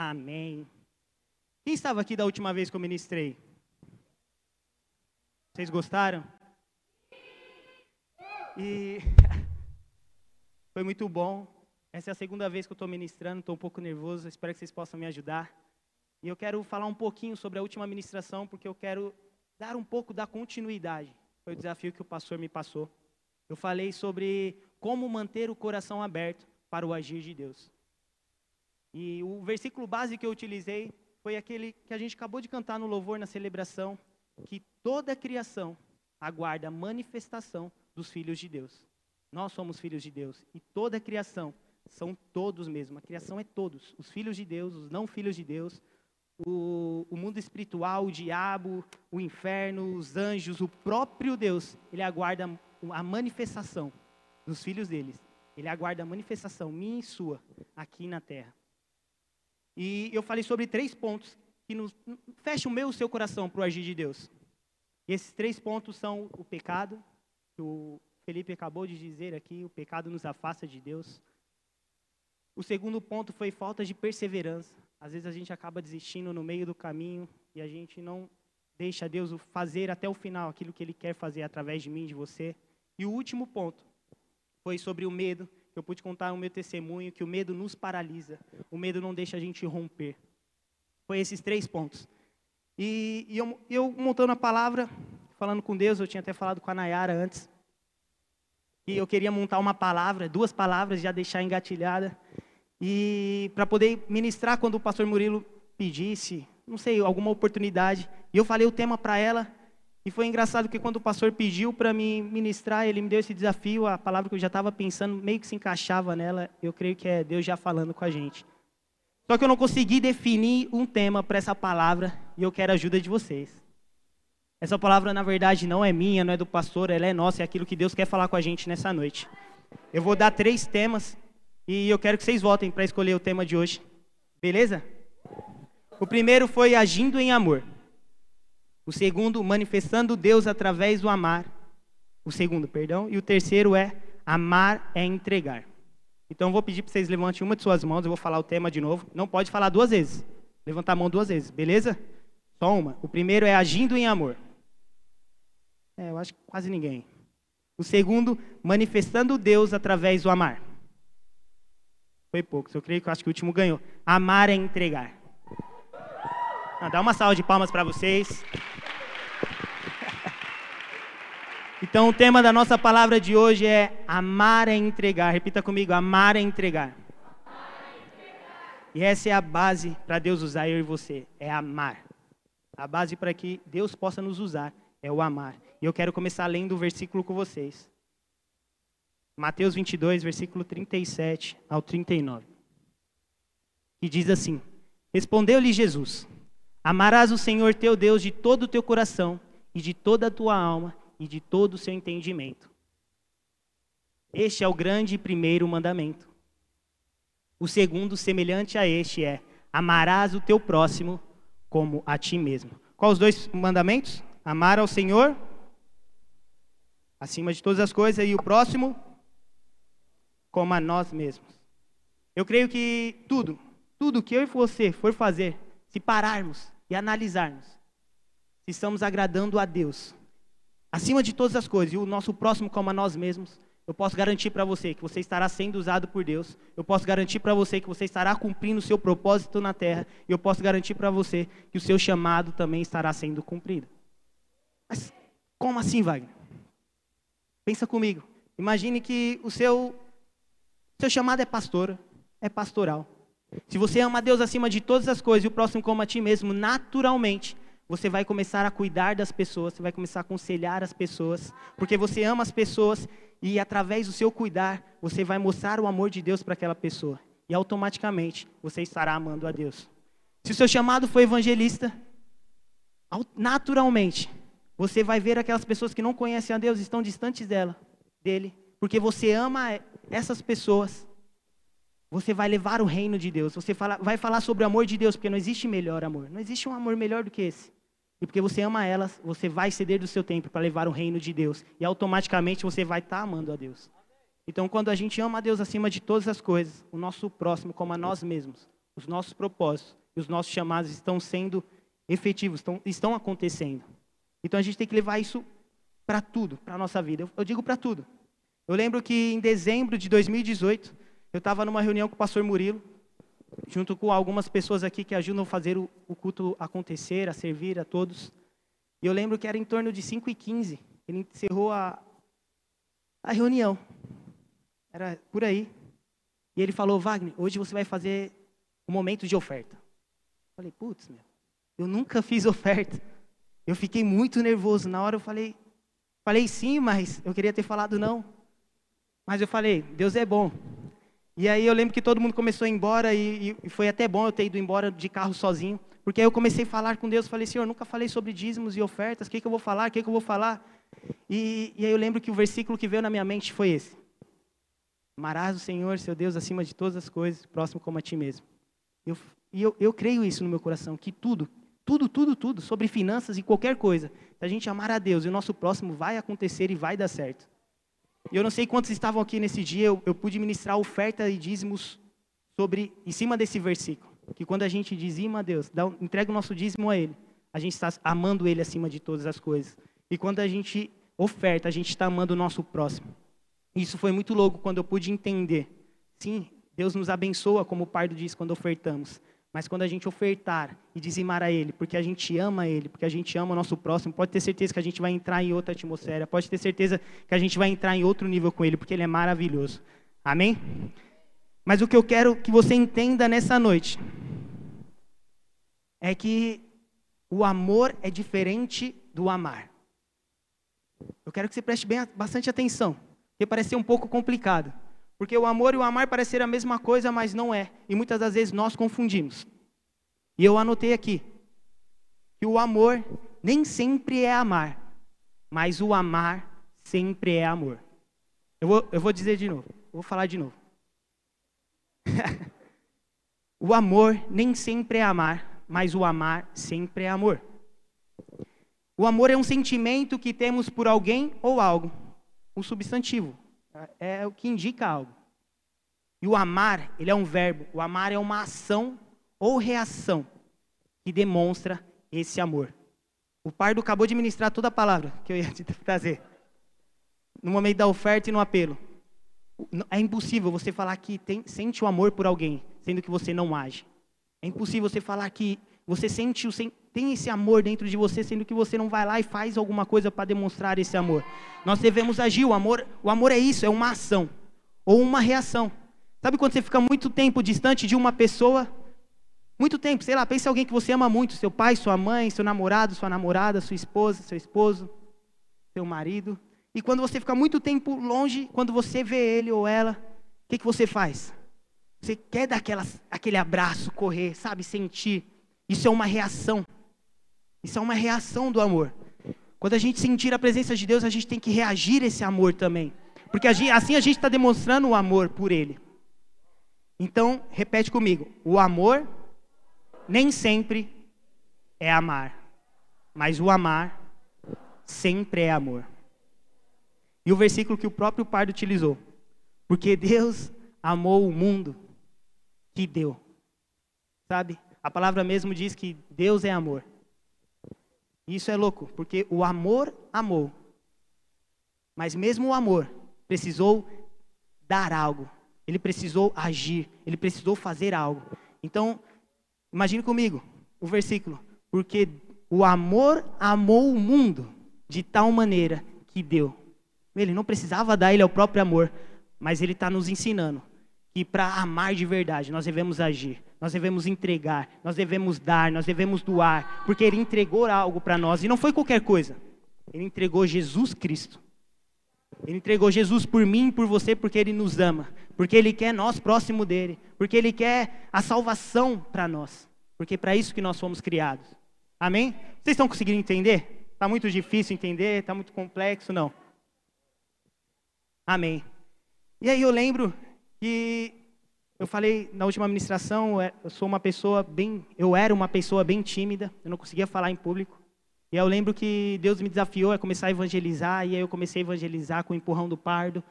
Amém. Quem estava aqui da última vez que eu ministrei? Vocês gostaram? E foi muito bom. Essa é a segunda vez que eu estou ministrando, estou um pouco nervoso, espero que vocês possam me ajudar. E eu quero falar um pouquinho sobre a última ministração, porque eu quero dar um pouco da continuidade. Foi o desafio que o pastor me passou. Eu falei sobre como manter o coração aberto para o agir de Deus. E o versículo base que eu utilizei foi aquele que a gente acabou de cantar no louvor na celebração, que toda criação aguarda a manifestação dos filhos de Deus. Nós somos filhos de Deus e toda a criação são todos mesmo. A criação é todos, os filhos de Deus, os não filhos de Deus, o, o, mundo espiritual, o diabo, o inferno, os anjos, o próprio Deus, ele aguarda a manifestação dos filhos deles. Ele aguarda a manifestação minha e sua aqui na terra. E eu falei sobre três pontos que nos, fecham o meu e o seu coração para o agir de Deus. E esses três pontos são o pecado, que o Felipe acabou de dizer aqui, o pecado nos afasta de Deus. O segundo ponto foi falta de perseverança. Às vezes a gente acaba desistindo no meio do caminho e a gente não deixa Deus fazer até o final aquilo que Ele quer fazer através de mim, de você. E o último ponto foi sobre o medo, eu pude contar o meu testemunho, que o medo nos paralisa, o medo não deixa a gente romper. Foi esses três pontos. E, e eu, eu montando a palavra, falando com Deus, eu tinha até falado com a Nayara antes, e eu queria montar uma palavra, duas palavras, já deixar engatilhada. E para poder ministrar quando o pastor Murilo pedisse, não sei, alguma oportunidade. E eu falei o tema para ela. E foi engraçado que quando o pastor pediu para me ministrar, ele me deu esse desafio, a palavra que eu já estava pensando meio que se encaixava nela. Eu creio que é Deus já falando com a gente. Só que eu não consegui definir um tema para essa palavra e eu quero a ajuda de vocês. Essa palavra, na verdade, não é minha, não é do pastor, ela é nossa, é aquilo que Deus quer falar com a gente nessa noite. Eu vou dar três temas e eu quero que vocês votem para escolher o tema de hoje. Beleza? O primeiro foi agindo em amor. O segundo, manifestando Deus através do amar. O segundo, perdão. E o terceiro é amar é entregar. Então eu vou pedir para vocês levantem uma de suas mãos, eu vou falar o tema de novo. Não pode falar duas vezes. Levantar a mão duas vezes, beleza? Só uma. O primeiro é agindo em amor. É, eu acho que quase ninguém. O segundo, manifestando Deus através do amar. Foi poucos. Eu creio que eu acho que o último ganhou. Amar é entregar. Ah, dá uma salva de palmas para vocês. Então, o tema da nossa palavra de hoje é amar é entregar. Repita comigo: amar é entregar. E essa é a base para Deus usar eu e você: é amar. A base para que Deus possa nos usar é o amar. E eu quero começar lendo o versículo com vocês. Mateus 22, versículo 37 ao 39. Que diz assim: Respondeu-lhe Jesus: Amarás o Senhor teu Deus de todo o teu coração e de toda a tua alma e de todo o seu entendimento. Este é o grande primeiro mandamento. O segundo, semelhante a este, é: Amarás o teu próximo como a ti mesmo. Quais os dois mandamentos? Amar ao Senhor acima de todas as coisas e o próximo como a nós mesmos. Eu creio que tudo, tudo que eu e você for fazer, se pararmos e analisarmos, se estamos agradando a Deus, acima de todas as coisas, e o nosso próximo como a nós mesmos, eu posso garantir para você que você estará sendo usado por Deus. Eu posso garantir para você que você estará cumprindo o seu propósito na terra. E eu posso garantir para você que o seu chamado também estará sendo cumprido. Mas como assim, Wagner? Pensa comigo. Imagine que o seu seu chamado é pastor, é pastoral. Se você ama Deus acima de todas as coisas e o próximo como a ti mesmo, naturalmente, você vai começar a cuidar das pessoas, você vai começar a aconselhar as pessoas, porque você ama as pessoas e através do seu cuidar, você vai mostrar o amor de Deus para aquela pessoa. E automaticamente você estará amando a Deus. Se o seu chamado for evangelista, naturalmente, você vai ver aquelas pessoas que não conhecem a Deus, estão distantes dela, dele, porque você ama essas pessoas, você vai levar o reino de Deus. Você fala, vai falar sobre o amor de Deus, porque não existe melhor amor. Não existe um amor melhor do que esse. E porque você ama elas, você vai ceder do seu tempo para levar o reino de Deus. E automaticamente você vai estar tá amando a Deus. Então, quando a gente ama a Deus acima de todas as coisas, o nosso próximo, como a nós mesmos, os nossos propósitos e os nossos chamados estão sendo efetivos, estão, estão acontecendo. Então a gente tem que levar isso para tudo, para a nossa vida. Eu, eu digo para tudo. Eu lembro que em dezembro de 2018, eu estava numa reunião com o pastor Murilo, junto com algumas pessoas aqui que ajudam a fazer o, o culto acontecer, a servir a todos. E eu lembro que era em torno de 5 e 15 ele encerrou a, a reunião. Era por aí. E ele falou, Wagner, hoje você vai fazer um momento de oferta. Eu falei, putz, meu, eu nunca fiz oferta. Eu fiquei muito nervoso. Na hora eu falei, falei sim, mas eu queria ter falado não. Mas eu falei, Deus é bom. E aí eu lembro que todo mundo começou a ir embora e, e foi até bom eu ter ido embora de carro sozinho. Porque aí eu comecei a falar com Deus, falei, Senhor, nunca falei sobre dízimos e ofertas, o que, que eu vou falar, o que, que eu vou falar? E, e aí eu lembro que o versículo que veio na minha mente foi esse. Amarás o Senhor, seu Deus, acima de todas as coisas, próximo como a ti mesmo. Eu, e eu, eu creio isso no meu coração, que tudo, tudo, tudo, tudo, sobre finanças e qualquer coisa, se a gente amar a Deus e o nosso próximo vai acontecer e vai dar certo. E eu não sei quantos estavam aqui nesse dia, eu, eu pude ministrar oferta e dízimos sobre, em cima desse versículo. Que quando a gente dizima a Deus, dá, entrega o nosso dízimo a Ele, a gente está amando Ele acima de todas as coisas. E quando a gente oferta, a gente está amando o nosso próximo. Isso foi muito louco quando eu pude entender. Sim, Deus nos abençoa, como o Pardo diz, quando ofertamos. Mas quando a gente ofertar e dizimar a Ele, porque a gente ama Ele, porque a gente ama o nosso próximo, pode ter certeza que a gente vai entrar em outra atmosfera, pode ter certeza que a gente vai entrar em outro nível com Ele, porque Ele é maravilhoso. Amém? Mas o que eu quero que você entenda nessa noite é que o amor é diferente do amar. Eu quero que você preste bem, bastante atenção, porque parece ser um pouco complicado. Porque o amor e o amar parecem a mesma coisa, mas não é. E muitas das vezes nós confundimos. E eu anotei aqui que o amor nem sempre é amar, mas o amar sempre é amor. Eu vou, eu vou dizer de novo, vou falar de novo. o amor nem sempre é amar, mas o amar sempre é amor. O amor é um sentimento que temos por alguém ou algo, um substantivo, é o que indica algo. E o amar, ele é um verbo. O amar é uma ação ou reação que demonstra esse amor. O Pardo acabou de ministrar toda a palavra que eu ia te trazer. No momento da oferta e no apelo. É impossível você falar que tem, sente o amor por alguém, sendo que você não age. É impossível você falar que você sente o, tem esse amor dentro de você, sendo que você não vai lá e faz alguma coisa para demonstrar esse amor. Nós devemos agir. O amor, o amor é isso, é uma ação ou uma reação. Sabe quando você fica muito tempo distante de uma pessoa? Muito tempo, sei lá, pense em alguém que você ama muito, seu pai, sua mãe, seu namorado, sua namorada, sua esposa, seu esposo, seu marido. E quando você fica muito tempo longe, quando você vê ele ou ela, o que, que você faz? Você quer dar aquela, aquele abraço, correr, sabe, sentir. Isso é uma reação. Isso é uma reação do amor. Quando a gente sentir a presença de Deus, a gente tem que reagir esse amor também. Porque assim a gente está demonstrando o amor por Ele. Então, repete comigo: o amor nem sempre é amar, mas o amar sempre é amor. E o versículo que o próprio Pardo utilizou: porque Deus amou o mundo que deu. Sabe? A palavra mesmo diz que Deus é amor. Isso é louco, porque o amor amou. Mas mesmo o amor precisou dar algo. Ele precisou agir, ele precisou fazer algo. Então, imagine comigo o versículo. Porque o amor amou o mundo de tal maneira que deu. Ele não precisava dar ele ao próprio amor, mas ele está nos ensinando para amar de verdade nós devemos agir nós devemos entregar, nós devemos dar, nós devemos doar, porque Ele entregou algo para nós e não foi qualquer coisa. Ele entregou Jesus Cristo. Ele entregou Jesus por mim e por você porque Ele nos ama, porque Ele quer nós próximo dele, porque Ele quer a salvação para nós, porque é para isso que nós fomos criados. Amém? Vocês estão conseguindo entender? Está muito difícil entender? Está muito complexo? Não. Amém. E aí eu lembro que eu falei na última administração, eu sou uma pessoa bem, eu era uma pessoa bem tímida, eu não conseguia falar em público. E eu lembro que Deus me desafiou a começar a evangelizar, e aí eu comecei a evangelizar com o empurrão do pardo.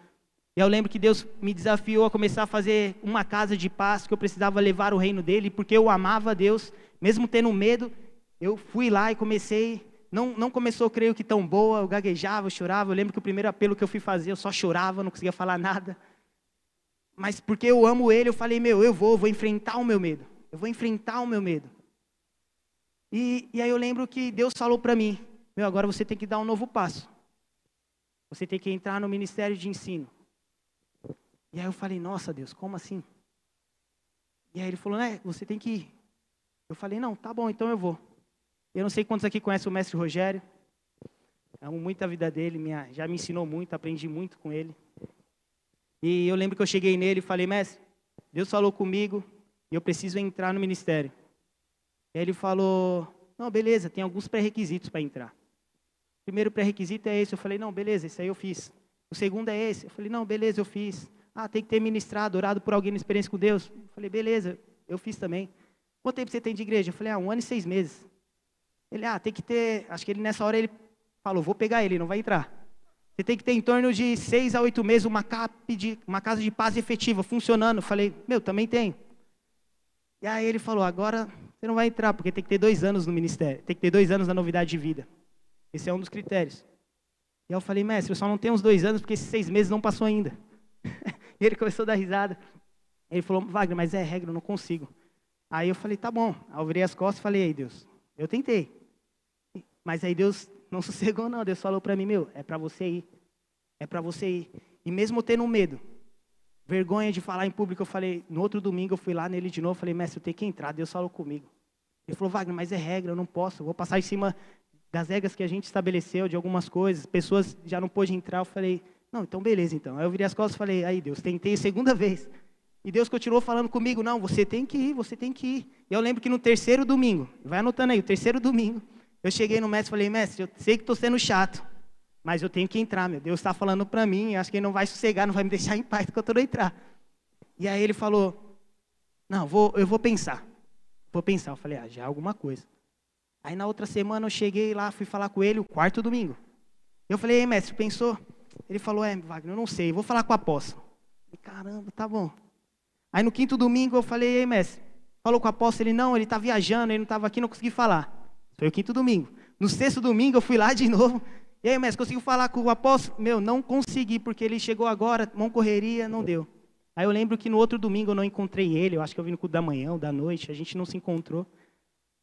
E eu lembro que Deus me desafiou a começar a fazer uma casa de paz, que eu precisava levar o reino dele, porque eu amava Deus, mesmo tendo medo, eu fui lá e comecei. Não, não começou, creio que tão boa, eu gaguejava, eu chorava. Eu lembro que o primeiro apelo que eu fui fazer, eu só chorava, não conseguia falar nada. Mas porque eu amo ele, eu falei, meu, eu vou, vou enfrentar o meu medo. Eu vou enfrentar o meu medo. E, e aí eu lembro que Deus falou para mim, meu, agora você tem que dar um novo passo. Você tem que entrar no ministério de ensino. E aí eu falei, nossa Deus, como assim? E aí ele falou, né, você tem que ir. Eu falei, não, tá bom, então eu vou. Eu não sei quantos aqui conhecem o mestre Rogério. Amo muito a vida dele, minha, já me ensinou muito, aprendi muito com ele. E eu lembro que eu cheguei nele e falei, mestre, Deus falou comigo e eu preciso entrar no ministério. E ele falou, não, beleza, tem alguns pré-requisitos para entrar. O primeiro pré-requisito é esse. Eu falei, não, beleza, esse aí eu fiz. O segundo é esse. Eu falei, não, beleza, eu fiz. Ah, tem que ter ministrado, orado por alguém na experiência com Deus. Eu falei, beleza, eu fiz também. Quanto tempo você tem de igreja? Eu falei, ah, um ano e seis meses. Ele, ah, tem que ter. Acho que ele nessa hora ele falou, vou pegar ele, não vai entrar. Você tem que ter em torno de seis a oito meses uma, cap de, uma casa de paz efetiva, funcionando. Eu falei, meu, também tenho. E aí ele falou, agora você não vai entrar, porque tem que ter dois anos no ministério, tem que ter dois anos na novidade de vida. Esse é um dos critérios. E aí eu falei, mestre, eu só não tenho uns dois anos, porque esses seis meses não passou ainda. E ele começou a dar risada. Ele falou, Wagner, mas é regra, eu não consigo. Aí eu falei, tá bom. Aí eu virei as costas e falei, aí Deus, eu tentei. Mas aí Deus não sossegou não. Deus falou para mim, meu, é para você ir. É para você ir. E mesmo tendo medo, vergonha de falar em público, eu falei, no outro domingo eu fui lá nele de novo, falei, mestre, eu tenho que entrar. Deus falou comigo. Ele falou, Wagner, mas é regra, eu não posso. Eu vou passar em cima das regras que a gente estabeleceu, de algumas coisas. Pessoas já não pôde entrar. Eu falei, não, então beleza, então. Aí eu virei as costas e falei, aí Deus, tentei segunda vez. E Deus continuou falando comigo, não, você tem que ir, você tem que ir. E eu lembro que no terceiro domingo, vai anotando aí, o terceiro domingo, eu cheguei no mestre e falei, mestre, eu sei que estou sendo chato, mas eu tenho que entrar, meu. Deus está falando para mim, acho que ele não vai sossegar, não vai me deixar em paz quando eu não entrar. E aí ele falou, não, vou, eu vou pensar. Vou pensar. Eu falei, ah, já é alguma coisa. Aí na outra semana eu cheguei lá, fui falar com ele, o quarto domingo. Eu falei, ei, mestre, pensou? Ele falou, é, Wagner, eu não sei, vou falar com o apóstolo. Falei, Caramba, tá bom. Aí no quinto domingo eu falei, ei, mestre, falou com o apóstolo, ele não, ele está viajando, ele não estava aqui, não consegui falar. Foi o quinto domingo. No sexto domingo eu fui lá de novo. E aí, mestre, conseguiu falar com o apóstolo? Meu, não consegui, porque ele chegou agora, mão correria, não deu. Aí eu lembro que no outro domingo eu não encontrei ele, eu acho que eu vim no culto da manhã ou da noite, a gente não se encontrou.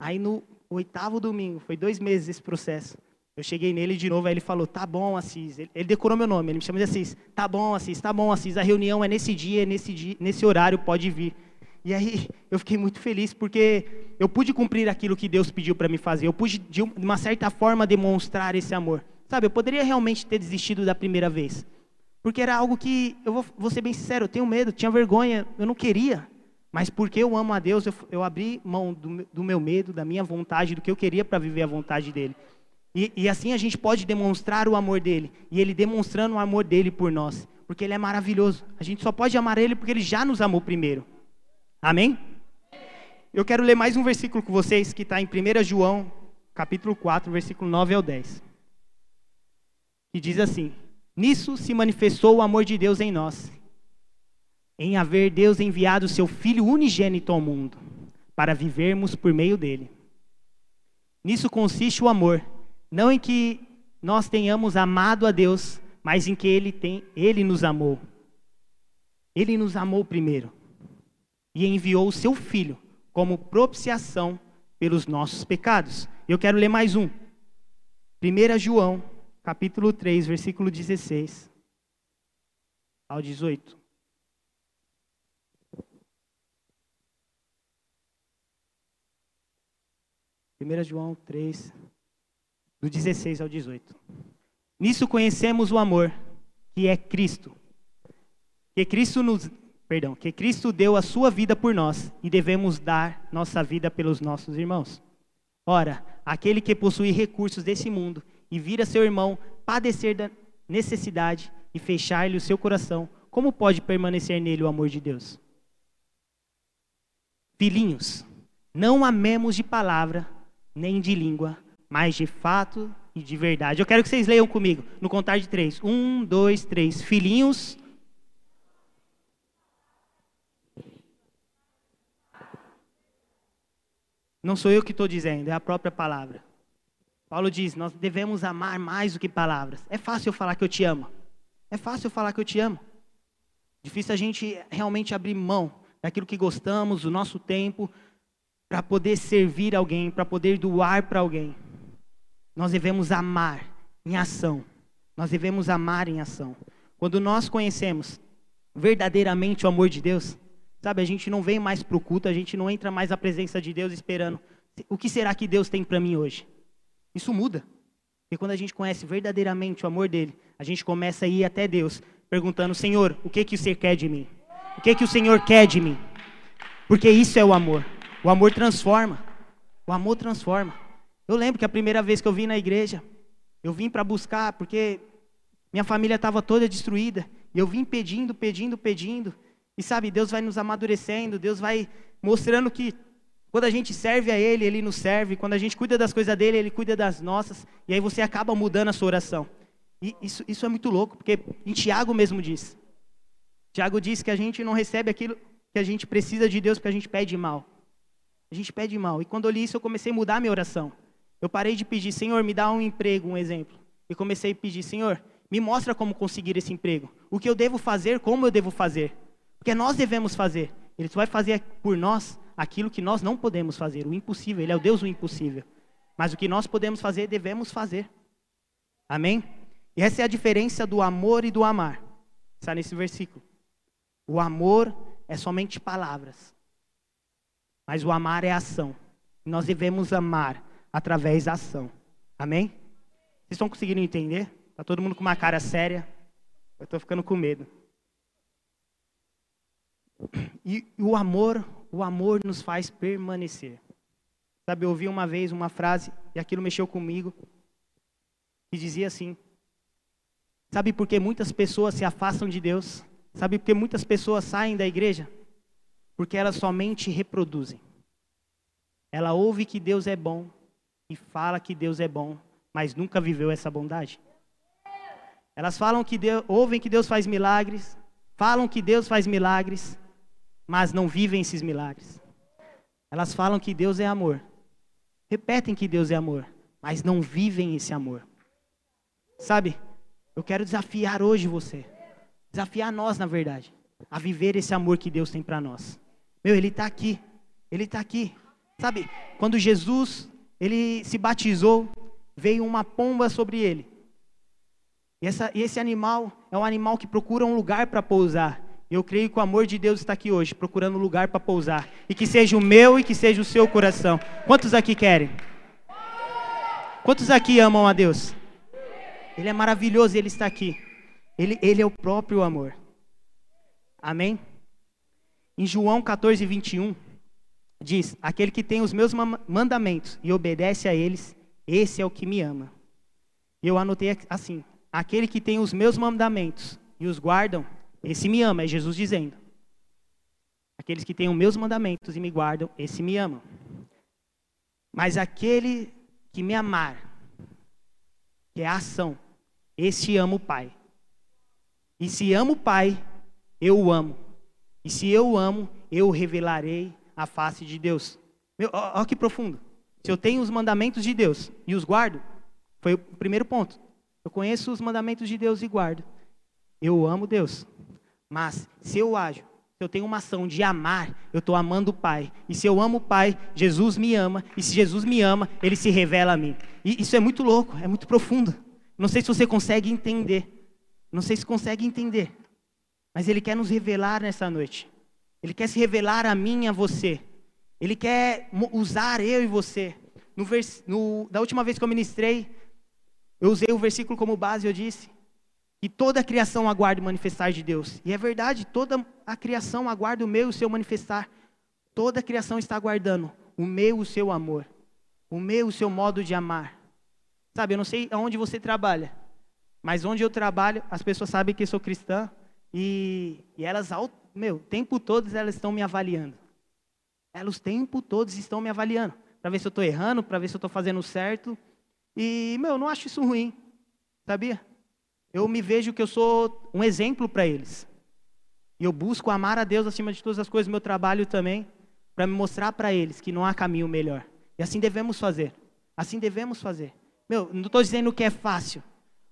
Aí no oitavo domingo, foi dois meses esse processo. Eu cheguei nele de novo, aí ele falou, tá bom, Assis. Ele, ele decorou meu nome, ele me chama de Assis. Tá bom, Assis, tá bom, Assis. A reunião é nesse dia, nesse, dia, nesse horário, pode vir. E aí eu fiquei muito feliz, porque eu pude cumprir aquilo que Deus pediu para me fazer. Eu pude, de uma certa forma, demonstrar esse amor. Sabe, eu poderia realmente ter desistido da primeira vez. Porque era algo que, eu vou, vou ser bem sincero, eu tenho medo, tinha vergonha, eu não queria. Mas porque eu amo a Deus, eu, eu abri mão do, do meu medo, da minha vontade, do que eu queria para viver a vontade dele. E, e, assim a gente pode demonstrar o amor dele. E ele demonstrando o amor dele por nós. Porque ele é maravilhoso. A gente só pode amar ele porque ele já nos amou primeiro. Amém? Eu quero ler mais um versículo com vocês que está em 1 João, capítulo 4, versículo 9 ao 10. Que diz assim: Nisso se manifestou o amor de Deus em nós, em haver Deus enviado o seu Filho unigênito ao mundo, para vivermos por meio dele. Nisso consiste o amor não em que nós tenhamos amado a Deus, mas em que Ele, tem, Ele nos amou. Ele nos amou primeiro e enviou o seu Filho como propiciação pelos nossos pecados. Eu quero ler mais um. 1 João, capítulo 3, versículo 16 ao 18. Primeira João 3, do 16 ao 18. Nisso conhecemos o amor, que é Cristo. Que Cristo nos, perdão, que Cristo deu a sua vida por nós e devemos dar nossa vida pelos nossos irmãos. Ora, aquele que possui recursos desse mundo e vira seu irmão padecer da necessidade e fechar-lhe o seu coração, como pode permanecer nele o amor de Deus? Filhinhos, não amemos de palavra nem de língua, mas de fato e de verdade. Eu quero que vocês leiam comigo no contar de três. Um, dois, três. Filhinhos, Não sou eu que estou dizendo, é a própria palavra. Paulo diz: nós devemos amar mais do que palavras. É fácil eu falar que eu te amo. É fácil eu falar que eu te amo. Difícil a gente realmente abrir mão daquilo que gostamos, do nosso tempo, para poder servir alguém, para poder doar para alguém. Nós devemos amar em ação. Nós devemos amar em ação. Quando nós conhecemos verdadeiramente o amor de Deus, sabe, a gente não vem mais para o culto, a gente não entra mais na presença de Deus esperando o que será que Deus tem para mim hoje. Isso muda. Porque quando a gente conhece verdadeiramente o amor dele, a gente começa a ir até Deus, perguntando: Senhor, o que que o Senhor quer de mim? O que que o Senhor quer de mim? Porque isso é o amor. O amor transforma. O amor transforma. Eu lembro que a primeira vez que eu vim na igreja, eu vim para buscar, porque minha família estava toda destruída. E eu vim pedindo, pedindo, pedindo. E sabe, Deus vai nos amadurecendo, Deus vai mostrando que quando a gente serve a Ele, Ele nos serve. Quando a gente cuida das coisas dele, Ele cuida das nossas. E aí você acaba mudando a sua oração. E isso, isso é muito louco, porque em Tiago mesmo diz. Tiago diz que a gente não recebe aquilo que a gente precisa de Deus porque a gente pede mal. A gente pede mal. E quando eu li isso, eu comecei a mudar a minha oração. Eu parei de pedir, Senhor, me dá um emprego, um exemplo. E comecei a pedir, Senhor, me mostra como conseguir esse emprego. O que eu devo fazer, como eu devo fazer. Porque nós devemos fazer. Ele só vai fazer por nós aquilo que nós não podemos fazer, o impossível. Ele é o Deus do impossível. Mas o que nós podemos fazer, devemos fazer. Amém? E essa é a diferença do amor e do amar. Está nesse versículo. O amor é somente palavras. Mas o amar é ação. Nós devemos amar através da ação. Amém? Vocês estão conseguindo entender? Está todo mundo com uma cara séria. Eu estou ficando com medo. E, o amor o amor nos faz permanecer. Sabe, eu ouvi uma vez uma frase, e aquilo mexeu comigo, que dizia assim: Sabe por que muitas pessoas se afastam de Deus? Sabe por que muitas pessoas saem da igreja? Porque elas somente reproduzem. Ela ouve que Deus é bom e fala que Deus é bom, mas nunca viveu essa bondade. Elas falam que Deus, ouvem que Deus faz milagres, falam que Deus faz milagres, mas não vivem esses milagres. Elas falam que Deus é amor, repetem que Deus é amor, mas não vivem esse amor. Sabe, eu quero desafiar hoje você, desafiar nós, na verdade, a viver esse amor que Deus tem para nós. Meu, Ele está aqui, Ele está aqui. Sabe, quando Jesus ele se batizou, veio uma pomba sobre ele. E, essa, e esse animal é um animal que procura um lugar para pousar. Eu creio que o amor de Deus está aqui hoje, procurando um lugar para pousar. E que seja o meu e que seja o seu coração. Quantos aqui querem? Quantos aqui amam a Deus? Ele é maravilhoso Ele está aqui. Ele, ele é o próprio amor. Amém? Em João 14, 21, diz: Aquele que tem os meus mandamentos e obedece a eles, esse é o que me ama. E eu anotei assim: Aquele que tem os meus mandamentos e os guardam, esse me ama, é Jesus dizendo. Aqueles que têm os meus mandamentos e me guardam, esse me ama. Mas aquele que me amar, que é a ação, esse ama o Pai. E se amo o Pai, eu o amo. E se eu o amo, eu revelarei a face de Deus. Olha que profundo. Se eu tenho os mandamentos de Deus e os guardo, foi o primeiro ponto. Eu conheço os mandamentos de Deus e guardo. Eu amo Deus. Mas se eu ajo, se eu tenho uma ação de amar, eu estou amando o Pai. E se eu amo o Pai, Jesus me ama. E se Jesus me ama, Ele se revela a mim. E isso é muito louco, é muito profundo. Não sei se você consegue entender. Não sei se consegue entender. Mas Ele quer nos revelar nessa noite. Ele quer se revelar a mim e a você. Ele quer usar eu e você. No vers... no... Da última vez que eu ministrei, eu usei o versículo como base, eu disse que toda a criação aguarda o manifestar de Deus. E é verdade, toda a criação aguarda o meu e o seu manifestar. Toda a criação está aguardando o meu e o seu amor. O meu e o seu modo de amar. Sabe, eu não sei aonde você trabalha, mas onde eu trabalho, as pessoas sabem que eu sou cristã e, e elas, meu, o tempo todo elas estão me avaliando. Elas o tempo todo estão me avaliando. Para ver se eu estou errando, para ver se eu estou fazendo certo. E, meu, eu não acho isso ruim. Sabia? Eu me vejo que eu sou um exemplo para eles. E eu busco amar a Deus acima de todas as coisas, meu trabalho também, para me mostrar para eles que não há caminho melhor. E assim devemos fazer. Assim devemos fazer. Meu, não estou dizendo que é fácil.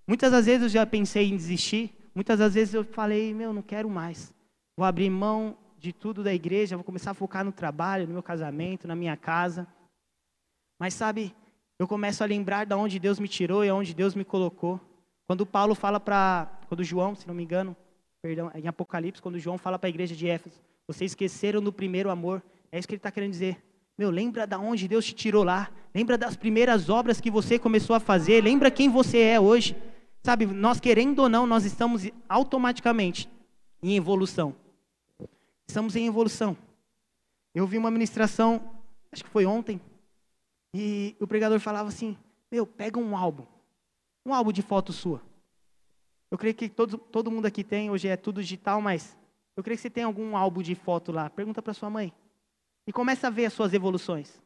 Muitas das vezes eu já pensei em desistir. Muitas das vezes eu falei, meu, não quero mais. Vou abrir mão de tudo da igreja, vou começar a focar no trabalho, no meu casamento, na minha casa. Mas sabe, eu começo a lembrar de onde Deus me tirou e aonde Deus me colocou. Quando Paulo fala para, quando João, se não me engano, perdão, em Apocalipse, quando João fala para a igreja de Éfeso, vocês esqueceram do primeiro amor. É isso que ele está querendo dizer. Meu, lembra da onde Deus te tirou lá. Lembra das primeiras obras que você começou a fazer. Lembra quem você é hoje. Sabe, nós querendo ou não, nós estamos automaticamente em evolução. Estamos em evolução. Eu vi uma ministração, acho que foi ontem, e o pregador falava assim: Meu, pega um álbum. Um álbum de foto sua. Eu creio que todo, todo mundo aqui tem, hoje é tudo digital, mas eu creio que você tem algum álbum de foto lá. Pergunta para sua mãe. E começa a ver as suas evoluções.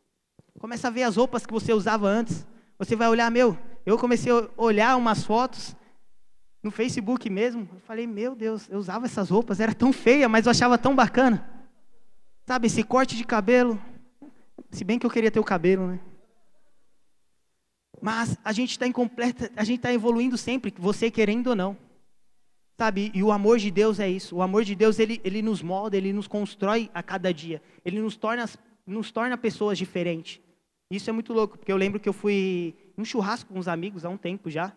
Começa a ver as roupas que você usava antes. Você vai olhar, meu, eu comecei a olhar umas fotos no Facebook mesmo. Eu falei, meu Deus, eu usava essas roupas, era tão feia, mas eu achava tão bacana. Sabe, esse corte de cabelo. Se bem que eu queria ter o cabelo, né? Mas a gente está em completa, a gente está evoluindo sempre, você querendo ou não. Sabe, e o amor de Deus é isso. O amor de Deus, ele, ele nos molda, ele nos constrói a cada dia. Ele nos torna, nos torna pessoas diferentes. Isso é muito louco, porque eu lembro que eu fui em um churrasco com uns amigos há um tempo já.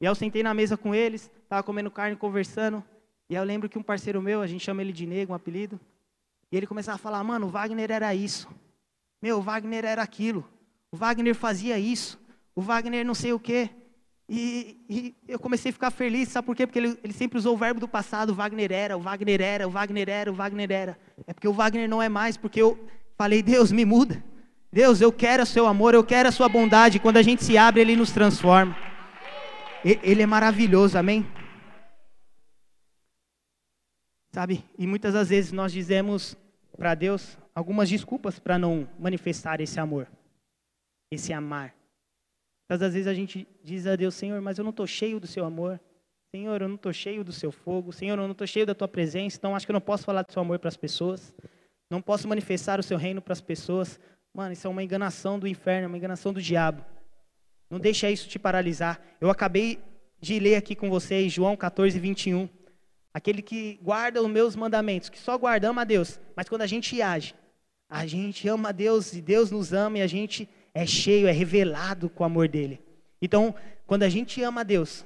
E aí eu sentei na mesa com eles, estava comendo carne, conversando. E aí eu lembro que um parceiro meu, a gente chama ele de Nego, um apelido. E ele começava a falar, mano, o Wagner era isso. Meu, o Wagner era aquilo. O Wagner fazia isso. O Wagner não sei o quê. E, e, eu comecei a ficar feliz, sabe por quê? Porque ele, ele, sempre usou o verbo do passado, o Wagner era, o Wagner era, o Wagner era, o Wagner era. É porque o Wagner não é mais, porque eu falei, Deus, me muda. Deus, eu quero o seu amor, eu quero a sua bondade. Quando a gente se abre, ele nos transforma. Ele é maravilhoso, amém? Sabe? E muitas das vezes nós dizemos para Deus algumas desculpas para não manifestar esse amor, esse amar. Muitas das vezes a gente diz a Deus, Senhor, mas eu não estou cheio do seu amor. Senhor, eu não estou cheio do seu fogo. Senhor, eu não estou cheio da tua presença. Então acho que eu não posso falar do seu amor para as pessoas. Não posso manifestar o seu reino para as pessoas. Mano, isso é uma enganação do inferno, é uma enganação do diabo. Não deixa isso te paralisar. Eu acabei de ler aqui com vocês João 14, 21. Aquele que guarda os meus mandamentos, que só guarda, ama a Deus. Mas quando a gente age, a gente ama a Deus e Deus nos ama e a gente é cheio, é revelado com o amor dele. Então, quando a gente ama a Deus,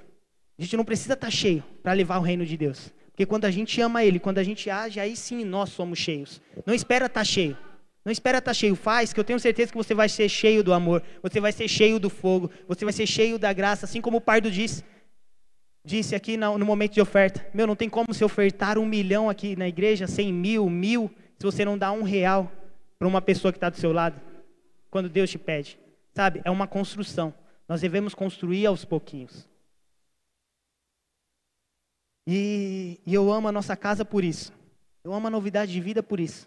a gente não precisa estar tá cheio para levar o reino de Deus. Porque quando a gente ama Ele, quando a gente age, aí sim nós somos cheios. Não espera estar tá cheio. Não espera estar tá cheio. Faz, que eu tenho certeza que você vai ser cheio do amor. Você vai ser cheio do fogo. Você vai ser cheio da graça. Assim como o Pardo disse. Disse aqui no, momento de oferta. Meu, não tem como se ofertar um milhão aqui na igreja, cem mil, mil, se você não dá um real para uma pessoa que está do seu lado quando Deus te pede. Sabe? É uma construção. Nós devemos construir aos pouquinhos. E, e, eu amo a nossa casa por isso. Eu amo a novidade de vida por isso.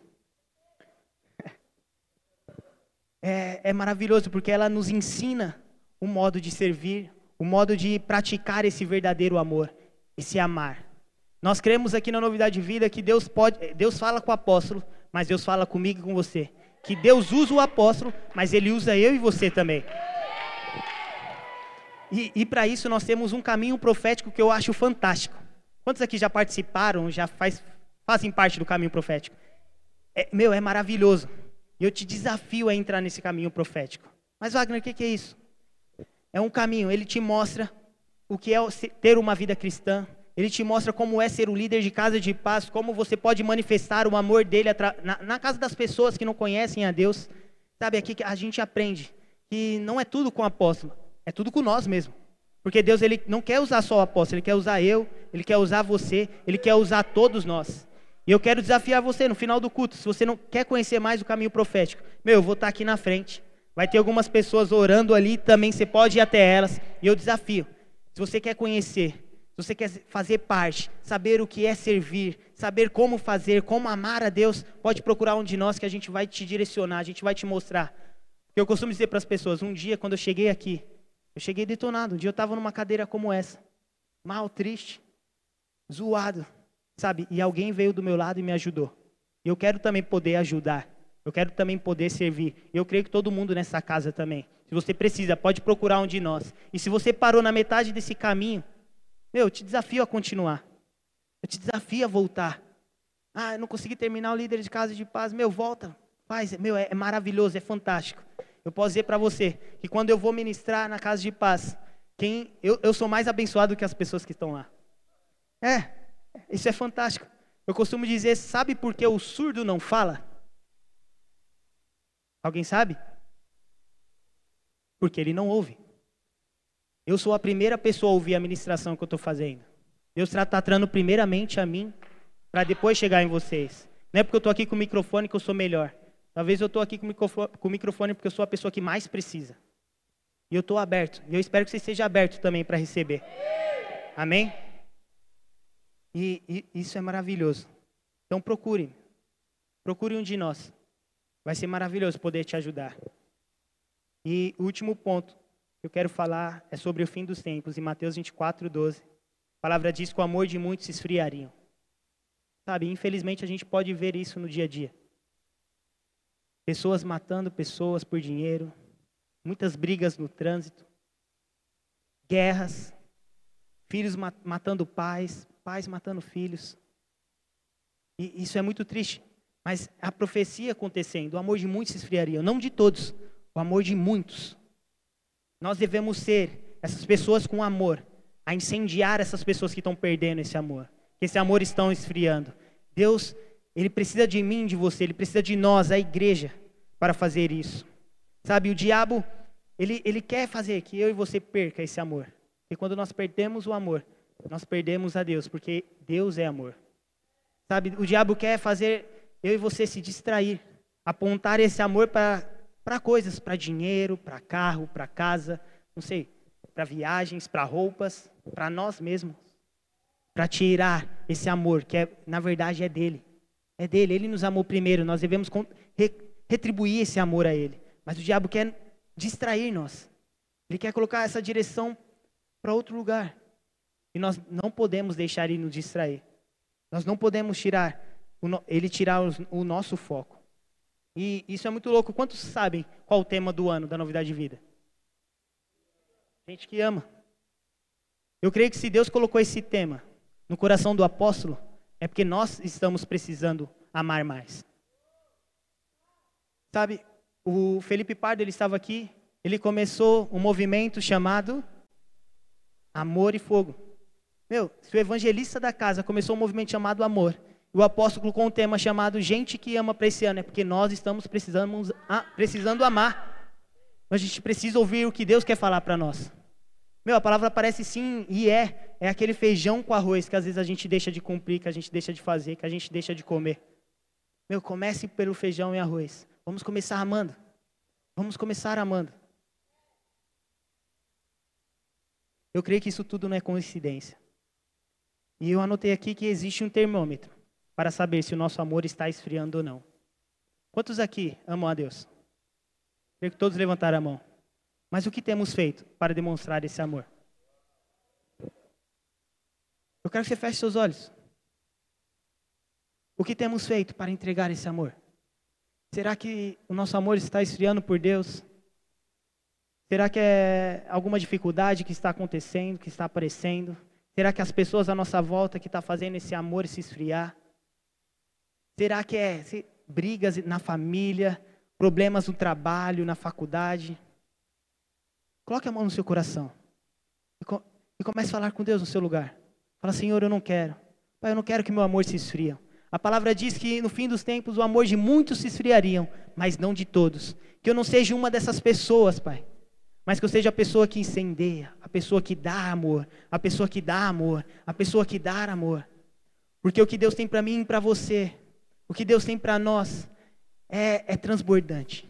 É, é maravilhoso porque ela nos ensina o modo de servir, o modo de praticar esse verdadeiro amor, esse amar. Nós cremos aqui na novidade de vida que Deus pode, Deus fala com o apóstolo, mas Deus fala comigo e com você que Deus usa o apóstolo, mas ele usa eu e você também. E, e para isso nós temos um caminho profético que eu acho fantástico. Quantos aqui já participaram, já faz, fazem parte do caminho profético? É, meu, é maravilhoso. E eu te desafio a entrar nesse caminho profético. Mas Wagner, o que, que é isso? É um caminho, ele te mostra o que é ter uma vida cristã, ele te mostra como é ser o líder de casa de paz, como você pode manifestar o amor dele na, na casa das pessoas que não conhecem a Deus. Sabe, aqui a gente aprende que não é tudo com o apóstolo, é tudo com nós mesmo. Porque Deus ele não quer usar só o apóstolo, ele quer usar eu, ele quer usar você, ele quer usar todos nós. E eu quero desafiar você no final do culto, se você não quer conhecer mais o caminho profético, meu, eu vou estar aqui na frente. Vai ter algumas pessoas orando ali, também você pode ir até elas, e eu desafio. Se você quer conhecer se você quer fazer parte, saber o que é servir, saber como fazer, como amar a Deus, pode procurar um de nós que a gente vai te direcionar, a gente vai te mostrar. Eu costumo dizer para as pessoas, um dia quando eu cheguei aqui, eu cheguei detonado, um dia eu estava numa cadeira como essa, mal, triste, zoado, sabe? E alguém veio do meu lado e me ajudou. E eu quero também poder ajudar. Eu quero também poder servir. Eu creio que todo mundo nessa casa também. Se você precisa, pode procurar um de nós. E se você parou na metade desse caminho, meu, eu te desafio a continuar. Eu te desafio a voltar. Ah, eu não consegui terminar o líder de casa de paz. Meu, volta. Faz. Meu, é, é maravilhoso, é fantástico. Eu posso dizer para você que quando eu vou ministrar na casa de paz, quem eu, eu sou mais abençoado que as pessoas que estão lá. É, isso é fantástico. Eu costumo dizer, sabe por que o surdo não fala? Alguém sabe? Porque ele não ouve. Eu sou a primeira pessoa a ouvir a ministração que eu estou fazendo. Deus está tratando primeiramente a mim, para depois chegar em vocês. Não é porque eu estou aqui com o microfone que eu sou melhor. Talvez eu estou aqui com o microfone porque eu sou a pessoa que mais precisa. E eu estou aberto. E eu espero que você esteja aberto também para receber. Amém? E, e, isso é maravilhoso. Então procure. Procure um de nós. Vai ser maravilhoso poder te ajudar. E último ponto eu quero falar é sobre o fim dos tempos, em Mateus 24, 12. A palavra diz que o amor de muitos se esfriariam. Sabe, infelizmente a gente pode ver isso no dia a dia. Pessoas matando pessoas por dinheiro, muitas brigas no trânsito, guerras, filhos matando pais, pais matando filhos. E isso é muito triste. Mas a profecia acontecendo, o amor de muitos se esfriaria, não de todos, o amor de muitos. Nós devemos ser essas pessoas com amor, a incendiar essas pessoas que estão perdendo esse amor, que esse amor estão esfriando. Deus, ele precisa de mim, de você, ele precisa de nós, a igreja, para fazer isso. Sabe, o diabo, ele, ele quer fazer que eu e você perca esse amor. E quando nós perdemos o amor, nós perdemos a Deus, porque Deus é amor. Sabe, o diabo quer fazer eu e você se distrair, apontar esse amor para coisas, para dinheiro, para carro, para casa, não sei, para viagens, para roupas, para nós mesmos, para tirar esse amor que é, na verdade é dele. É dele, ele nos amou primeiro, nós devemos retribuir esse amor a ele. Mas o diabo quer distrair nós. Ele quer colocar essa direção para outro lugar. E nós não podemos deixar ele nos distrair. Nós não podemos tirar ele tirar o nosso foco. E isso é muito louco. Quantos sabem qual o tema do ano da novidade de vida? Gente que ama. Eu creio que se Deus colocou esse tema no coração do apóstolo, é porque nós estamos precisando amar mais. Sabe, o Felipe Pardo, ele estava aqui, ele começou um movimento chamado Amor e Fogo. Meu, se o evangelista da casa começou um movimento chamado Amor, o apóstolo colocou um tema chamado Gente que ama para esse ano, é porque nós estamos precisando, precisando amar. A gente precisa ouvir o que Deus quer falar para nós. Meu, a palavra parece sim e é. É aquele feijão com arroz que às vezes a gente deixa de cumprir, que a gente deixa de fazer, que a gente deixa de comer. Meu, comece pelo feijão e arroz. Vamos começar amando. Vamos começar amando. Eu creio que isso tudo não é coincidência. E eu anotei aqui que existe um termômetro para saber se o nosso amor está esfriando ou não. Quantos aqui amam a Deus? Creio que todos levantaram a mão. Mas o que temos feito para demonstrar esse amor? Eu quero que você feche seus olhos. O que temos feito para entregar esse amor? Será que o nosso amor está esfriando por Deus? Será que é alguma dificuldade que está acontecendo, que está aparecendo? Será que as pessoas à nossa volta que estão tá fazendo esse amor se esfriar? Será que é brigas na família, problemas no trabalho, na faculdade? Coloque a mão no seu coração e, co e comece a falar com Deus no seu lugar. Fala, Senhor, eu não quero. Pai, eu não quero que meu amor se esfrie. A palavra diz que no fim dos tempos o amor de muitos se esfriariam, mas não de todos. Que eu não seja uma dessas pessoas, Pai. Mas que eu seja a pessoa que incendeia, a pessoa que dá amor, a pessoa que dá amor, a pessoa que dá amor. Porque o que Deus tem para mim e para você o que Deus tem para nós é, é transbordante,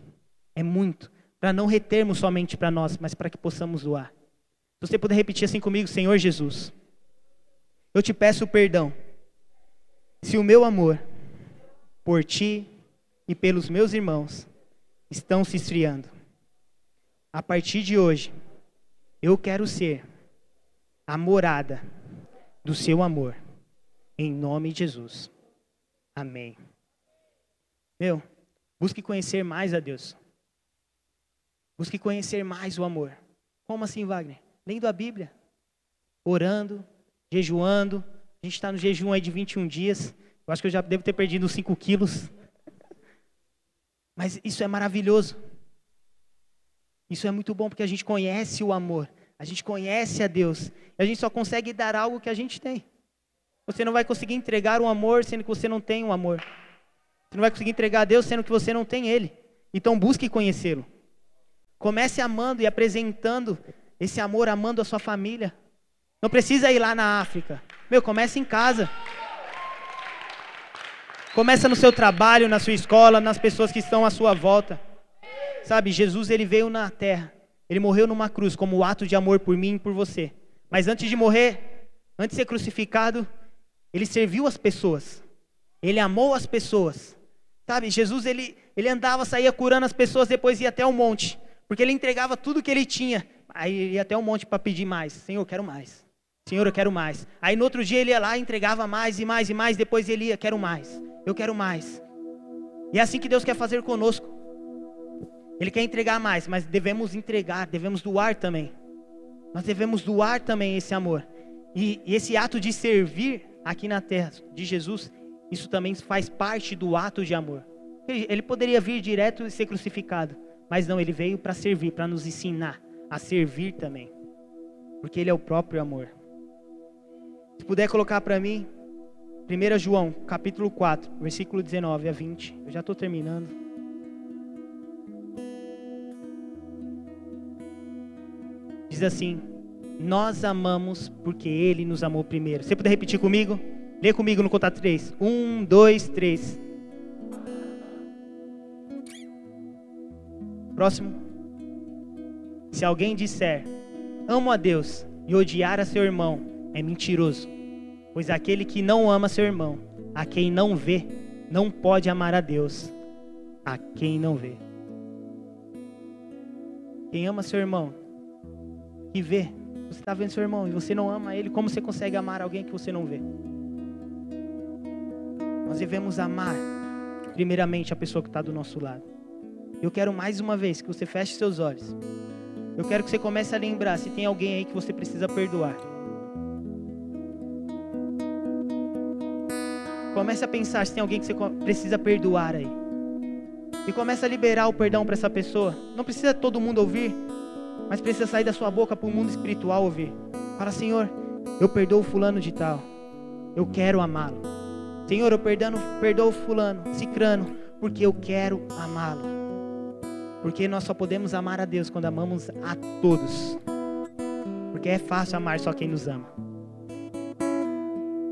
é muito, para não retermos somente para nós, mas para que possamos doar. Se você puder repetir assim comigo, Senhor Jesus, eu te peço perdão. Se o meu amor por ti e pelos meus irmãos estão se esfriando, a partir de hoje, eu quero ser a morada do seu amor, em nome de Jesus. Amém. Meu, Busque conhecer mais a Deus. Busque conhecer mais o amor. Como assim, Wagner? Lendo a Bíblia, orando, jejuando. A gente está no jejum aí de 21 dias. Eu acho que eu já devo ter perdido 5 quilos. Mas isso é maravilhoso. Isso é muito bom porque a gente conhece o amor. A gente conhece a Deus. E a gente só consegue dar algo que a gente tem. Você não vai conseguir entregar um amor sendo que você não tem um amor. Você não vai conseguir entregar a Deus sendo que você não tem Ele. Então busque conhecê-lo. Comece amando e apresentando esse amor, amando a sua família. Não precisa ir lá na África. Meu, comece em casa. Começa no seu trabalho, na sua escola, nas pessoas que estão à sua volta. Sabe, Jesus ele veio na terra. Ele morreu numa cruz como ato de amor por mim e por você. Mas antes de morrer, antes de ser crucificado, ele serviu as pessoas. Ele amou as pessoas. Sabe, Jesus ele, ele andava, saía curando as pessoas, depois ia até o monte. Porque ele entregava tudo que ele tinha. Aí ia até o monte para pedir mais. Senhor, eu quero mais. Senhor, eu quero mais. Aí no outro dia ele ia lá entregava mais e mais e mais. Depois ele ia, quero mais. Eu quero mais. E é assim que Deus quer fazer conosco. Ele quer entregar mais, mas devemos entregar, devemos doar também. Nós devemos doar também esse amor. E, e esse ato de servir aqui na terra de Jesus, isso também faz parte do ato de amor. Ele, poderia vir direto e ser crucificado, mas não, ele veio para servir, para nos ensinar a servir também. Porque ele é o próprio amor. Se puder colocar para mim, 1 João, capítulo 4, versículo 19 a 20. Eu já estou terminando. Diz assim: Nós amamos porque Ele nos amou primeiro. Você puder repetir comigo? Lê comigo no contato 3. 1, 2, 3. Próximo. Se alguém disser, amo a Deus e odiar a seu irmão, é mentiroso. Pois aquele que não ama seu irmão, a quem não vê, não pode amar a Deus, a quem não vê. Quem ama seu irmão, que vê, você está vendo seu irmão e você não ama ele, como você consegue amar alguém que você não vê? Nós devemos amar, primeiramente, a pessoa que está do nosso lado. Eu quero mais uma vez que você feche seus olhos. Eu quero que você comece a lembrar se tem alguém aí que você precisa perdoar. Comece a pensar se tem alguém que você precisa perdoar aí. E comece a liberar o perdão para essa pessoa. Não precisa todo mundo ouvir, mas precisa sair da sua boca para o mundo espiritual ouvir. Fala, Senhor, eu perdoo fulano de tal. Eu quero amá-lo. Senhor, eu perdano, perdoo fulano, cicrano, porque eu quero amá-lo. Porque nós só podemos amar a Deus quando amamos a todos. Porque é fácil amar só quem nos ama.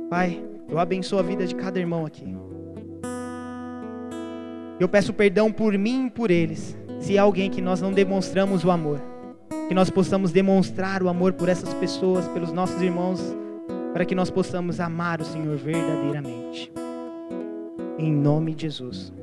Pai, eu abençoo a vida de cada irmão aqui. Eu peço perdão por mim e por eles, se há alguém que nós não demonstramos o amor. Que nós possamos demonstrar o amor por essas pessoas, pelos nossos irmãos, para que nós possamos amar o Senhor verdadeiramente. Em nome de Jesus.